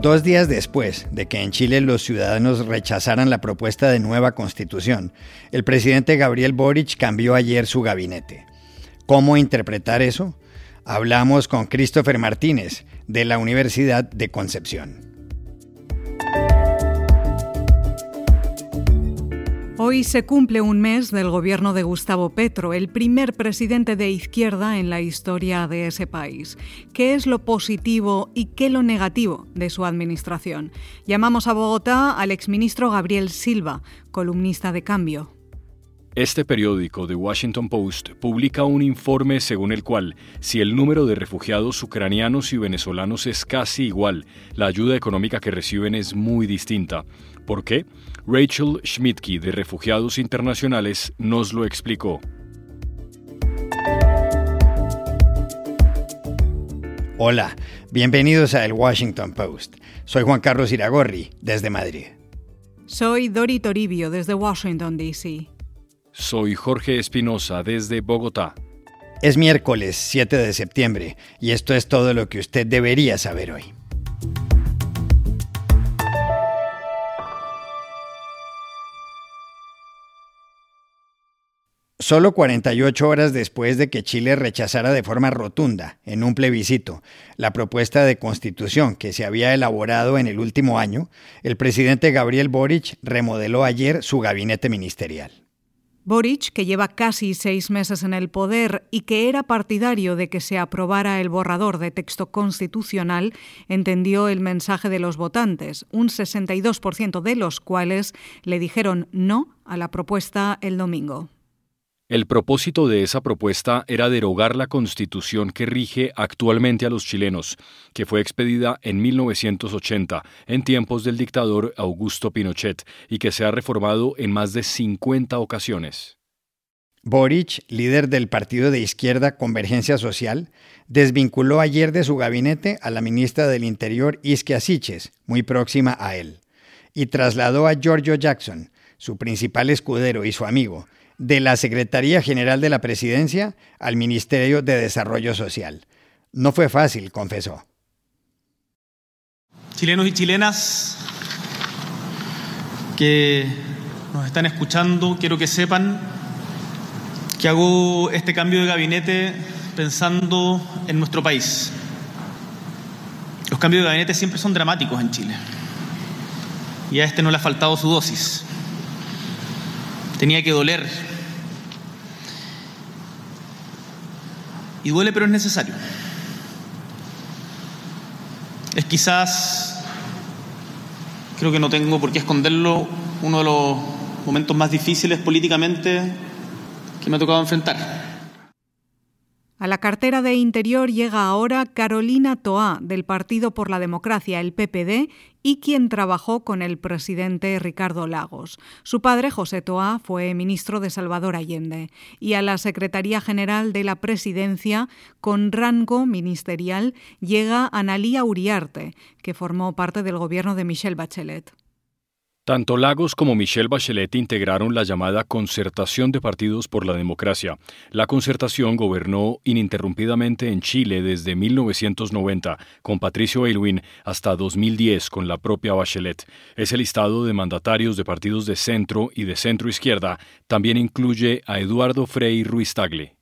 Dos días después de que en Chile los ciudadanos rechazaran la propuesta de nueva constitución, el presidente Gabriel Boric cambió ayer su gabinete. ¿Cómo interpretar eso? Hablamos con Christopher Martínez de la Universidad de Concepción. Hoy se cumple un mes del gobierno de Gustavo Petro, el primer presidente de izquierda en la historia de ese país. ¿Qué es lo positivo y qué lo negativo de su administración? Llamamos a Bogotá al exministro Gabriel Silva, columnista de Cambio. Este periódico, The Washington Post, publica un informe según el cual, si el número de refugiados ucranianos y venezolanos es casi igual, la ayuda económica que reciben es muy distinta. ¿Por qué? Rachel Schmidtke de Refugiados Internacionales nos lo explicó. Hola, bienvenidos a El Washington Post. Soy Juan Carlos Iragorri, desde Madrid. Soy Dori Toribio, desde Washington, D.C. Soy Jorge Espinosa desde Bogotá. Es miércoles 7 de septiembre y esto es todo lo que usted debería saber hoy. Solo 48 horas después de que Chile rechazara de forma rotunda, en un plebiscito, la propuesta de constitución que se había elaborado en el último año, el presidente Gabriel Boric remodeló ayer su gabinete ministerial. Boric, que lleva casi seis meses en el poder y que era partidario de que se aprobara el borrador de texto constitucional, entendió el mensaje de los votantes, un 62% de los cuales le dijeron no a la propuesta el domingo. El propósito de esa propuesta era derogar la constitución que rige actualmente a los chilenos, que fue expedida en 1980, en tiempos del dictador Augusto Pinochet, y que se ha reformado en más de 50 ocasiones. Boric, líder del partido de izquierda Convergencia Social, desvinculó ayer de su gabinete a la ministra del Interior Isquia Siches, muy próxima a él, y trasladó a Giorgio Jackson, su principal escudero y su amigo, de la Secretaría General de la Presidencia al Ministerio de Desarrollo Social. No fue fácil, confesó. Chilenos y chilenas que nos están escuchando, quiero que sepan que hago este cambio de gabinete pensando en nuestro país. Los cambios de gabinete siempre son dramáticos en Chile. Y a este no le ha faltado su dosis. Tenía que doler Y duele, pero es necesario. Es quizás, creo que no tengo por qué esconderlo, uno de los momentos más difíciles políticamente que me ha tocado enfrentar. A la cartera de Interior llega ahora Carolina Toá, del Partido por la Democracia, el PPD, y quien trabajó con el presidente Ricardo Lagos. Su padre, José Toá, fue ministro de Salvador Allende. Y a la Secretaría General de la Presidencia, con rango ministerial, llega Analía Uriarte, que formó parte del gobierno de Michelle Bachelet. Tanto Lagos como Michelle Bachelet integraron la llamada Concertación de Partidos por la Democracia. La concertación gobernó ininterrumpidamente en Chile desde 1990 con Patricio Aylwin hasta 2010 con la propia Bachelet. Ese listado de mandatarios de partidos de centro y de centro izquierda también incluye a Eduardo Frei Ruiz Tagle.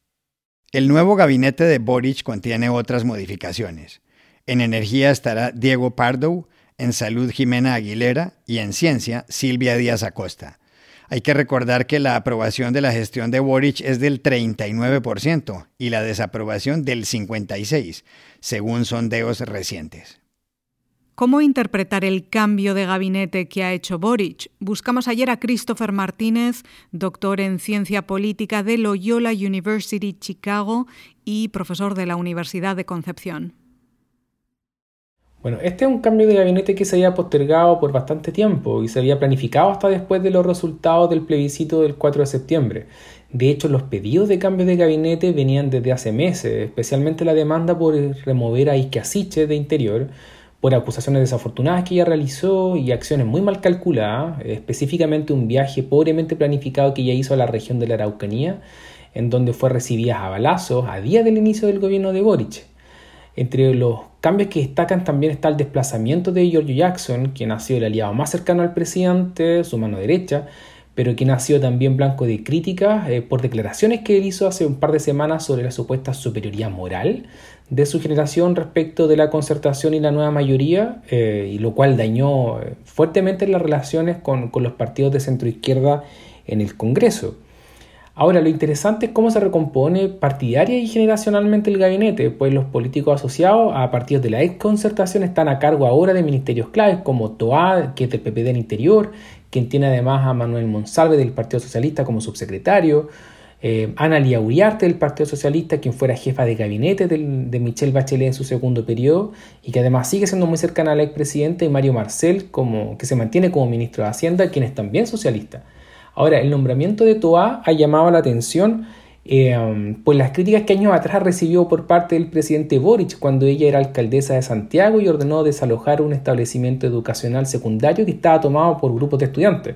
El nuevo gabinete de Boric contiene otras modificaciones. En energía estará Diego Pardo, en salud Jimena Aguilera y en ciencia Silvia Díaz Acosta. Hay que recordar que la aprobación de la gestión de Boric es del 39% y la desaprobación del 56%, según sondeos recientes. ¿Cómo interpretar el cambio de gabinete que ha hecho Boric? Buscamos ayer a Christopher Martínez, doctor en ciencia política de Loyola University Chicago y profesor de la Universidad de Concepción. Bueno, este es un cambio de gabinete que se había postergado por bastante tiempo y se había planificado hasta después de los resultados del plebiscito del 4 de septiembre. De hecho, los pedidos de cambio de gabinete venían desde hace meses, especialmente la demanda por remover a Asiche de Interior por acusaciones desafortunadas que ella realizó y acciones muy mal calculadas, específicamente un viaje pobremente planificado que ella hizo a la región de la Araucanía, en donde fue recibida a balazos a día del inicio del gobierno de Boric. Entre los cambios que destacan también está el desplazamiento de George Jackson, quien ha sido el aliado más cercano al presidente, su mano derecha, pero quien ha sido también blanco de críticas eh, por declaraciones que él hizo hace un par de semanas sobre la supuesta superioridad moral de su generación respecto de la concertación y la nueva mayoría, eh, y lo cual dañó eh, fuertemente las relaciones con los partidos de centro izquierda en el Congreso. Ahora, lo interesante es cómo se recompone partidaria y generacionalmente el gabinete, pues los políticos asociados a partidos de la ex concertación están a cargo ahora de ministerios claves como TOA, que es del PPD en Interior, quien tiene además a Manuel Monsalve del Partido Socialista como subsecretario, eh, Ana Lía Uriarte del Partido Socialista, quien fuera jefa de gabinete de Michelle Bachelet en su segundo periodo y que además sigue siendo muy cercana al expresidente, y Mario Marcel, como, que se mantiene como ministro de Hacienda, quien es también socialista. Ahora, el nombramiento de Toa ha llamado la atención eh, por las críticas que años atrás recibió por parte del presidente Boric cuando ella era alcaldesa de Santiago y ordenó desalojar un establecimiento educacional secundario que estaba tomado por grupos de estudiantes.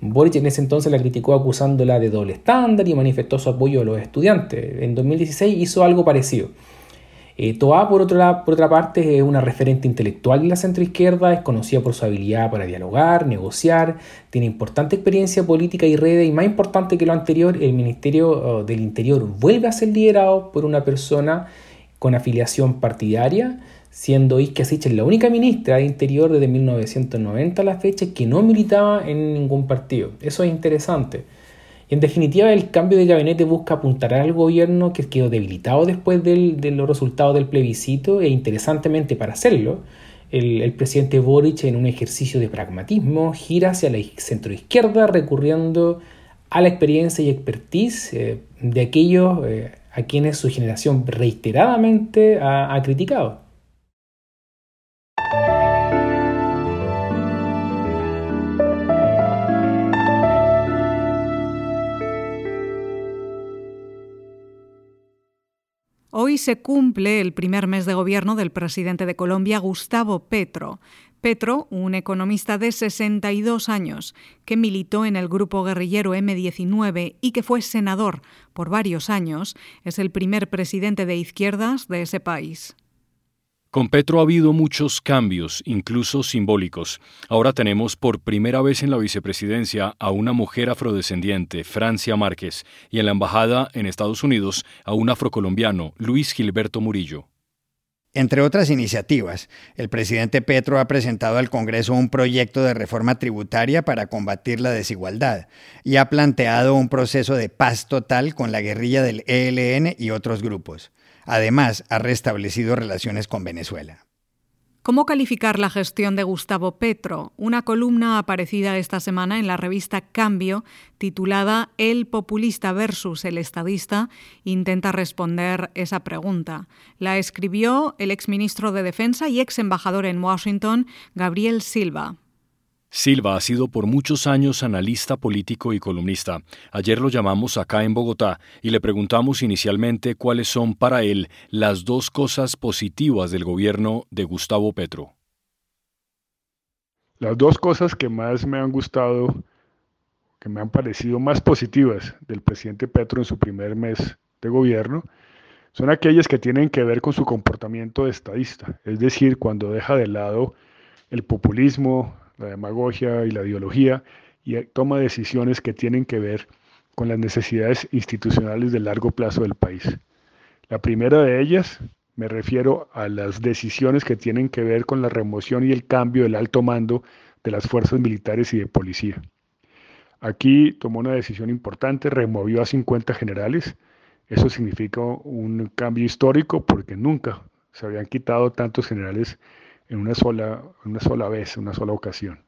Boric en ese entonces la criticó acusándola de doble estándar y manifestó su apoyo a los estudiantes. En 2016 hizo algo parecido. Eh, Toa, por, por otra parte, es una referente intelectual de la centroizquierda, es conocida por su habilidad para dialogar, negociar, tiene importante experiencia política y redes, y más importante que lo anterior, el Ministerio oh, del Interior vuelve a ser liderado por una persona con afiliación partidaria, siendo Isque Sichel la única ministra de Interior desde 1990 a la fecha que no militaba en ningún partido. Eso es interesante en definitiva, el cambio de gabinete busca apuntar al gobierno que quedó debilitado después de los resultados del plebiscito e interesantemente para hacerlo, el, presidente Boric en un ejercicio de pragmatismo gira hacia la centroizquierda recurriendo a la experiencia y expertise eh, de aquellos eh, a quienes su generación reiteradamente ha criticado. Hoy se cumple el primer mes de gobierno del presidente de Colombia, Gustavo Petro. Petro, un economista de 62 años que militó en el grupo guerrillero M19 y que fue senador por varios años, es el primer presidente de izquierdas de ese país. Con Petro ha habido muchos cambios, incluso simbólicos. Ahora tenemos por primera vez en la vicepresidencia a una mujer afrodescendiente, Francia Márquez, y en la embajada en Estados Unidos a un afrocolombiano, Luis Gilberto Murillo. Entre otras iniciativas, el presidente Petro ha presentado al Congreso un proyecto de reforma tributaria para combatir la desigualdad y ha planteado un proceso de paz total con la guerrilla del ELN y otros grupos. Además, ha restablecido relaciones con Venezuela. ¿Cómo calificar la gestión de Gustavo Petro? Una columna aparecida esta semana en la revista Cambio, titulada El populista versus el estadista, intenta responder esa pregunta. La escribió el exministro de Defensa y ex embajador en Washington, Gabriel Silva. Silva ha sido por muchos años analista político y columnista. Ayer lo llamamos acá en Bogotá y le preguntamos inicialmente cuáles son para él las dos cosas positivas del gobierno de Gustavo Petro. Las dos cosas que más me han gustado, que me han parecido más positivas del presidente Petro en su primer mes de gobierno, son aquellas que tienen que ver con su comportamiento de estadista, es decir, cuando deja de lado el populismo, la demagogia y la ideología y toma decisiones que tienen que ver con las necesidades institucionales de largo plazo del país. La primera de ellas me refiero a las decisiones que tienen que ver con la remoción y el cambio del alto mando de las fuerzas militares y de policía. Aquí tomó una decisión importante, removió a 50 generales. Eso significa un cambio histórico porque nunca se habían quitado tantos generales en una sola, una sola vez, una sola ocasión.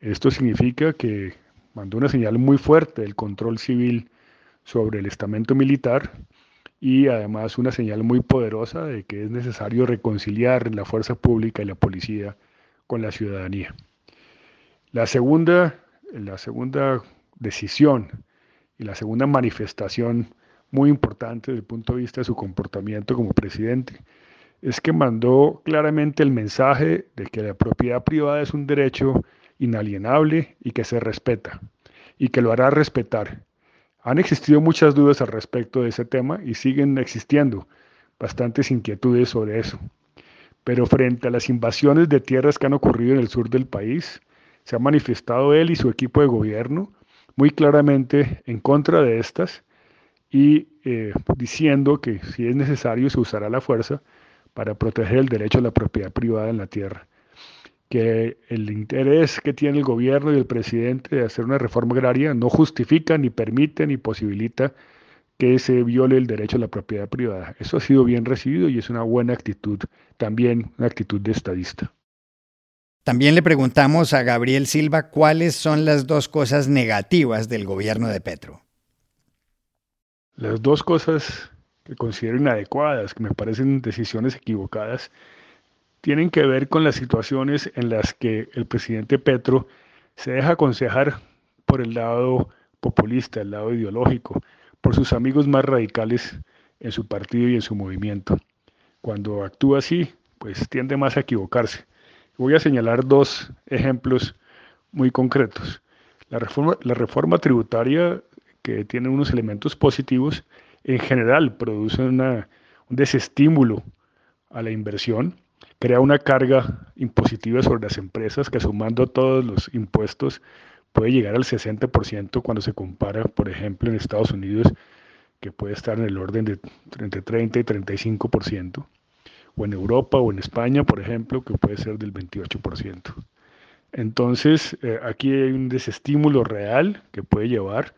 Esto significa que mandó una señal muy fuerte del control civil sobre el estamento militar y además una señal muy poderosa de que es necesario reconciliar la fuerza pública y la policía con la ciudadanía. La segunda, la segunda decisión y la segunda manifestación muy importante desde el punto de vista de su comportamiento como presidente es que mandó claramente el mensaje de que la propiedad privada es un derecho inalienable y que se respeta, y que lo hará respetar. Han existido muchas dudas al respecto de ese tema y siguen existiendo. bastantes inquietudes sobre eso. Pero frente a las invasiones de tierras que han ocurrido en el sur del país, se ha manifestado él y su equipo de gobierno muy claramente en contra de estas y eh, diciendo que si es necesario se usará la fuerza para proteger el derecho a la propiedad privada en la tierra. Que el interés que tiene el gobierno y el presidente de hacer una reforma agraria no justifica, ni permite, ni posibilita que se viole el derecho a la propiedad privada. Eso ha sido bien recibido y es una buena actitud, también una actitud de estadista. También le preguntamos a Gabriel Silva cuáles son las dos cosas negativas del gobierno de Petro. Las dos cosas que considero inadecuadas, que me parecen decisiones equivocadas, tienen que ver con las situaciones en las que el presidente Petro se deja aconsejar por el lado populista, el lado ideológico, por sus amigos más radicales en su partido y en su movimiento. Cuando actúa así, pues tiende más a equivocarse. Voy a señalar dos ejemplos muy concretos. La reforma, la reforma tributaria, que tiene unos elementos positivos, en general produce un desestímulo a la inversión, crea una carga impositiva sobre las empresas que sumando todos los impuestos puede llegar al 60% cuando se compara, por ejemplo, en Estados Unidos, que puede estar en el orden de entre 30 y 35% o en Europa o en España, por ejemplo, que puede ser del 28%. Entonces, eh, aquí hay un desestímulo real que puede llevar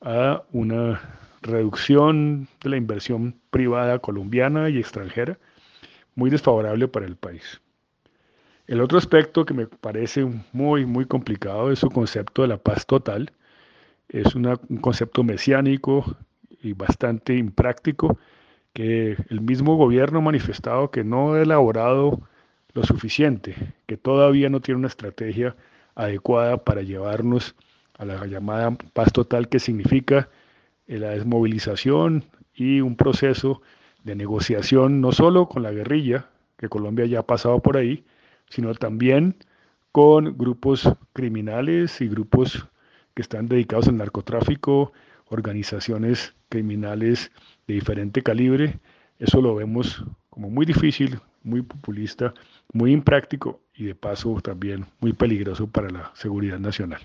a una reducción de la inversión privada colombiana y extranjera, muy desfavorable para el país. El otro aspecto que me parece muy, muy complicado es su concepto de la paz total. Es un concepto mesiánico y bastante impráctico que el mismo gobierno ha manifestado que no ha elaborado lo suficiente, que todavía no tiene una estrategia adecuada para llevarnos a la llamada paz total, que significa la desmovilización y un proceso de negociación no solo con la guerrilla, que Colombia ya ha pasado por ahí, sino también con grupos criminales y grupos que están dedicados al narcotráfico, organizaciones criminales de diferente calibre, eso lo vemos como muy difícil, muy populista, muy impráctico y de paso también muy peligroso para la seguridad nacional.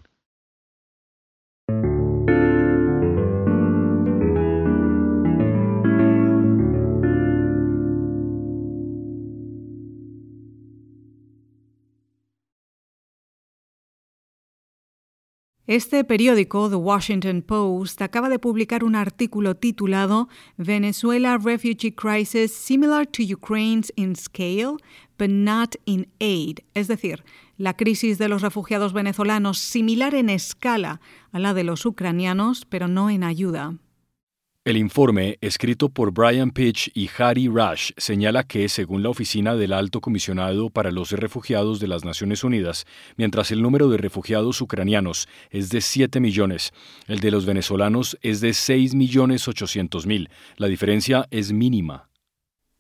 Este periódico, The Washington Post, acaba de publicar un artículo titulado Venezuela Refugee Crisis Similar to Ukraine's in Scale, but not in Aid. Es decir, la crisis de los refugiados venezolanos similar en escala a la de los ucranianos, pero no en ayuda. El informe, escrito por Brian Pitch y Harry Rush, señala que, según la Oficina del Alto Comisionado para los Refugiados de las Naciones Unidas, mientras el número de refugiados ucranianos es de 7 millones, el de los venezolanos es de 6 millones 800 mil. La diferencia es mínima.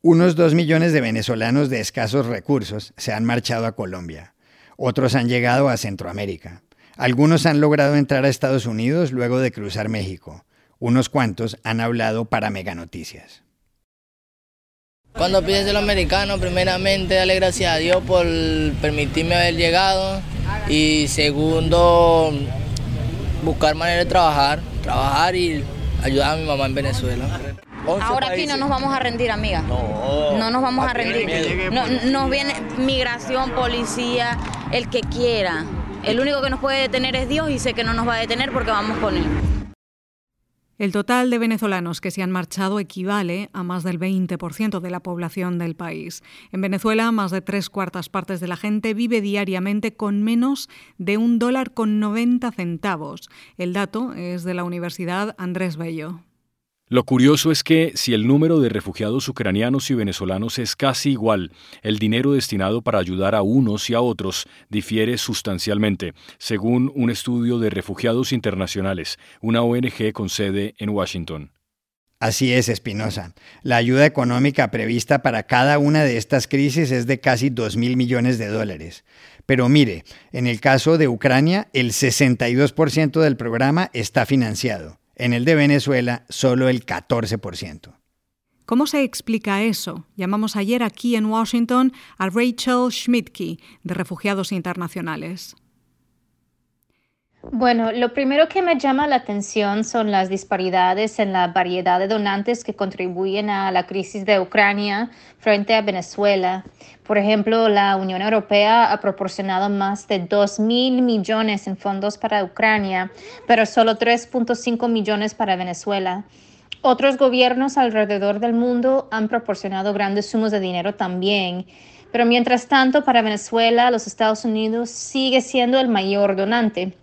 Unos 2 millones de venezolanos de escasos recursos se han marchado a Colombia. Otros han llegado a Centroamérica. Algunos han logrado entrar a Estados Unidos luego de cruzar México. Unos cuantos han hablado para Mega Noticias. Cuando pides el americano, primeramente, dale gracias a Dios por permitirme haber llegado. Y segundo, buscar manera de trabajar, trabajar y ayudar a mi mamá en Venezuela. Ahora aquí no nos vamos a rendir, amiga. No, no nos vamos a rendir. No, nos viene migración, policía, el que quiera. El único que nos puede detener es Dios y sé que no nos va a detener porque vamos con él. El total de venezolanos que se han marchado equivale a más del 20% de la población del país. En Venezuela, más de tres cuartas partes de la gente vive diariamente con menos de un dólar con 90 centavos. El dato es de la Universidad Andrés Bello. Lo curioso es que si el número de refugiados ucranianos y venezolanos es casi igual, el dinero destinado para ayudar a unos y a otros difiere sustancialmente, según un estudio de Refugiados Internacionales, una ONG con sede en Washington. Así es, Espinosa. La ayuda económica prevista para cada una de estas crisis es de casi 2 mil millones de dólares. Pero mire, en el caso de Ucrania, el 62% del programa está financiado. En el de Venezuela, solo el 14%. ¿Cómo se explica eso? Llamamos ayer aquí en Washington a Rachel Schmidtke, de Refugiados Internacionales. Bueno, lo primero que me llama la atención son las disparidades en la variedad de donantes que contribuyen a la crisis de Ucrania frente a Venezuela. Por ejemplo, la Unión Europea ha proporcionado más de 2 mil millones en fondos para Ucrania, pero solo 3.5 millones para Venezuela. Otros gobiernos alrededor del mundo han proporcionado grandes sumos de dinero también. Pero mientras tanto, para Venezuela, los Estados Unidos sigue siendo el mayor donante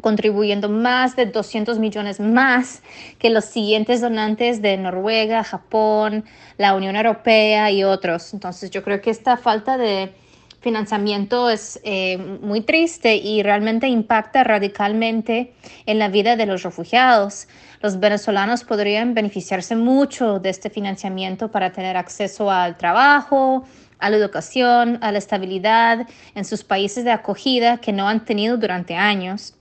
contribuyendo más de 200 millones más que los siguientes donantes de Noruega, Japón, la Unión Europea y otros. Entonces yo creo que esta falta de financiamiento es eh, muy triste y realmente impacta radicalmente en la vida de los refugiados. Los venezolanos podrían beneficiarse mucho de este financiamiento para tener acceso al trabajo, a la educación, a la estabilidad en sus países de acogida que no han tenido durante años.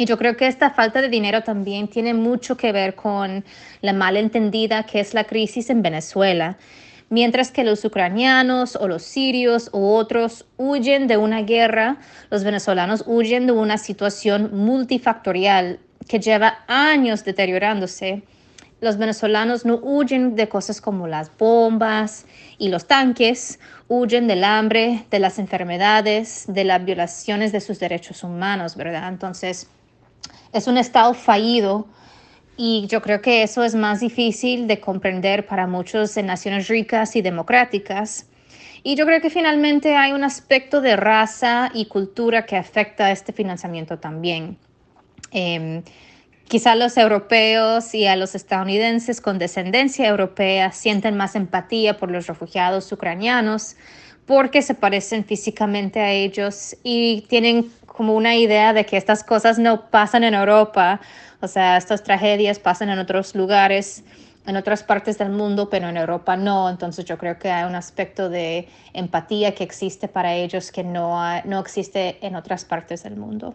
Y yo creo que esta falta de dinero también tiene mucho que ver con la malentendida que es la crisis en Venezuela. Mientras que los ucranianos o los sirios u otros huyen de una guerra, los venezolanos huyen de una situación multifactorial que lleva años deteriorándose. Los venezolanos no huyen de cosas como las bombas y los tanques, huyen del hambre, de las enfermedades, de las violaciones de sus derechos humanos, ¿verdad? Entonces, es un Estado fallido y yo creo que eso es más difícil de comprender para muchos en naciones ricas y democráticas. Y yo creo que finalmente hay un aspecto de raza y cultura que afecta a este financiamiento también. Eh, quizá los europeos y a los estadounidenses con descendencia europea sienten más empatía por los refugiados ucranianos porque se parecen físicamente a ellos y tienen como una idea de que estas cosas no pasan en Europa, o sea, estas tragedias pasan en otros lugares, en otras partes del mundo, pero en Europa no. Entonces yo creo que hay un aspecto de empatía que existe para ellos que no, no existe en otras partes del mundo.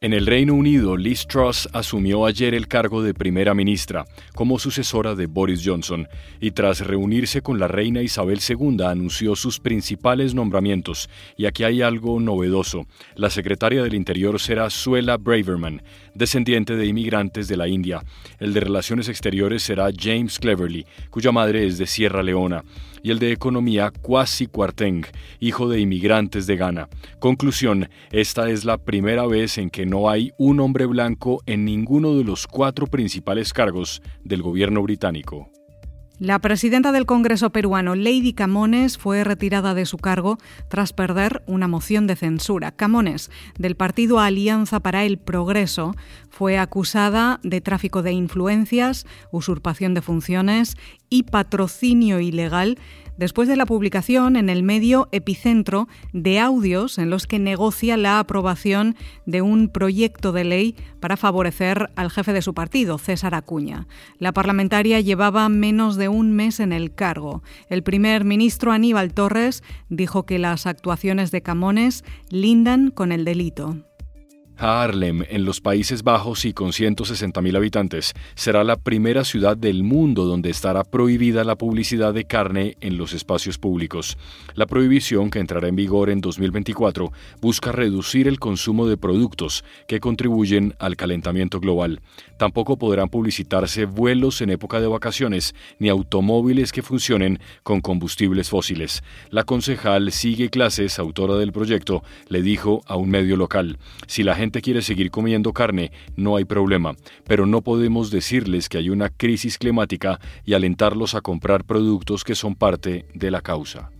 En el Reino Unido, Liz Truss asumió ayer el cargo de primera ministra como sucesora de Boris Johnson y tras reunirse con la reina Isabel II anunció sus principales nombramientos. Y aquí hay algo novedoso. La secretaria del Interior será Suela Braverman, descendiente de inmigrantes de la India. El de Relaciones Exteriores será James Cleverly, cuya madre es de Sierra Leona y el de Economía Kwasi Kwarteng, hijo de inmigrantes de Ghana. Conclusión, esta es la primera vez en que no hay un hombre blanco en ninguno de los cuatro principales cargos del gobierno británico. La presidenta del Congreso peruano, Lady Camones, fue retirada de su cargo tras perder una moción de censura. Camones, del partido Alianza para el Progreso, fue acusada de tráfico de influencias, usurpación de funciones y patrocinio ilegal después de la publicación en el medio Epicentro de audios en los que negocia la aprobación de un proyecto de ley para favorecer al jefe de su partido, César Acuña. La parlamentaria llevaba menos de un mes en el cargo. El primer ministro Aníbal Torres dijo que las actuaciones de Camones lindan con el delito. Haarlem, en los Países Bajos y con 160.000 habitantes, será la primera ciudad del mundo donde estará prohibida la publicidad de carne en los espacios públicos. La prohibición, que entrará en vigor en 2024, busca reducir el consumo de productos que contribuyen al calentamiento global. Tampoco podrán publicitarse vuelos en época de vacaciones ni automóviles que funcionen con combustibles fósiles. La concejal Sigue Clases, autora del proyecto, le dijo a un medio local, si la quiere seguir comiendo carne, no hay problema, pero no podemos decirles que hay una crisis climática y alentarlos a comprar productos que son parte de la causa.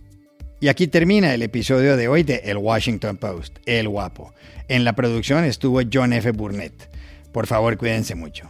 Y aquí termina el episodio de hoy de El Washington Post, El Guapo. En la producción estuvo John F. Burnett. Por favor, cuídense mucho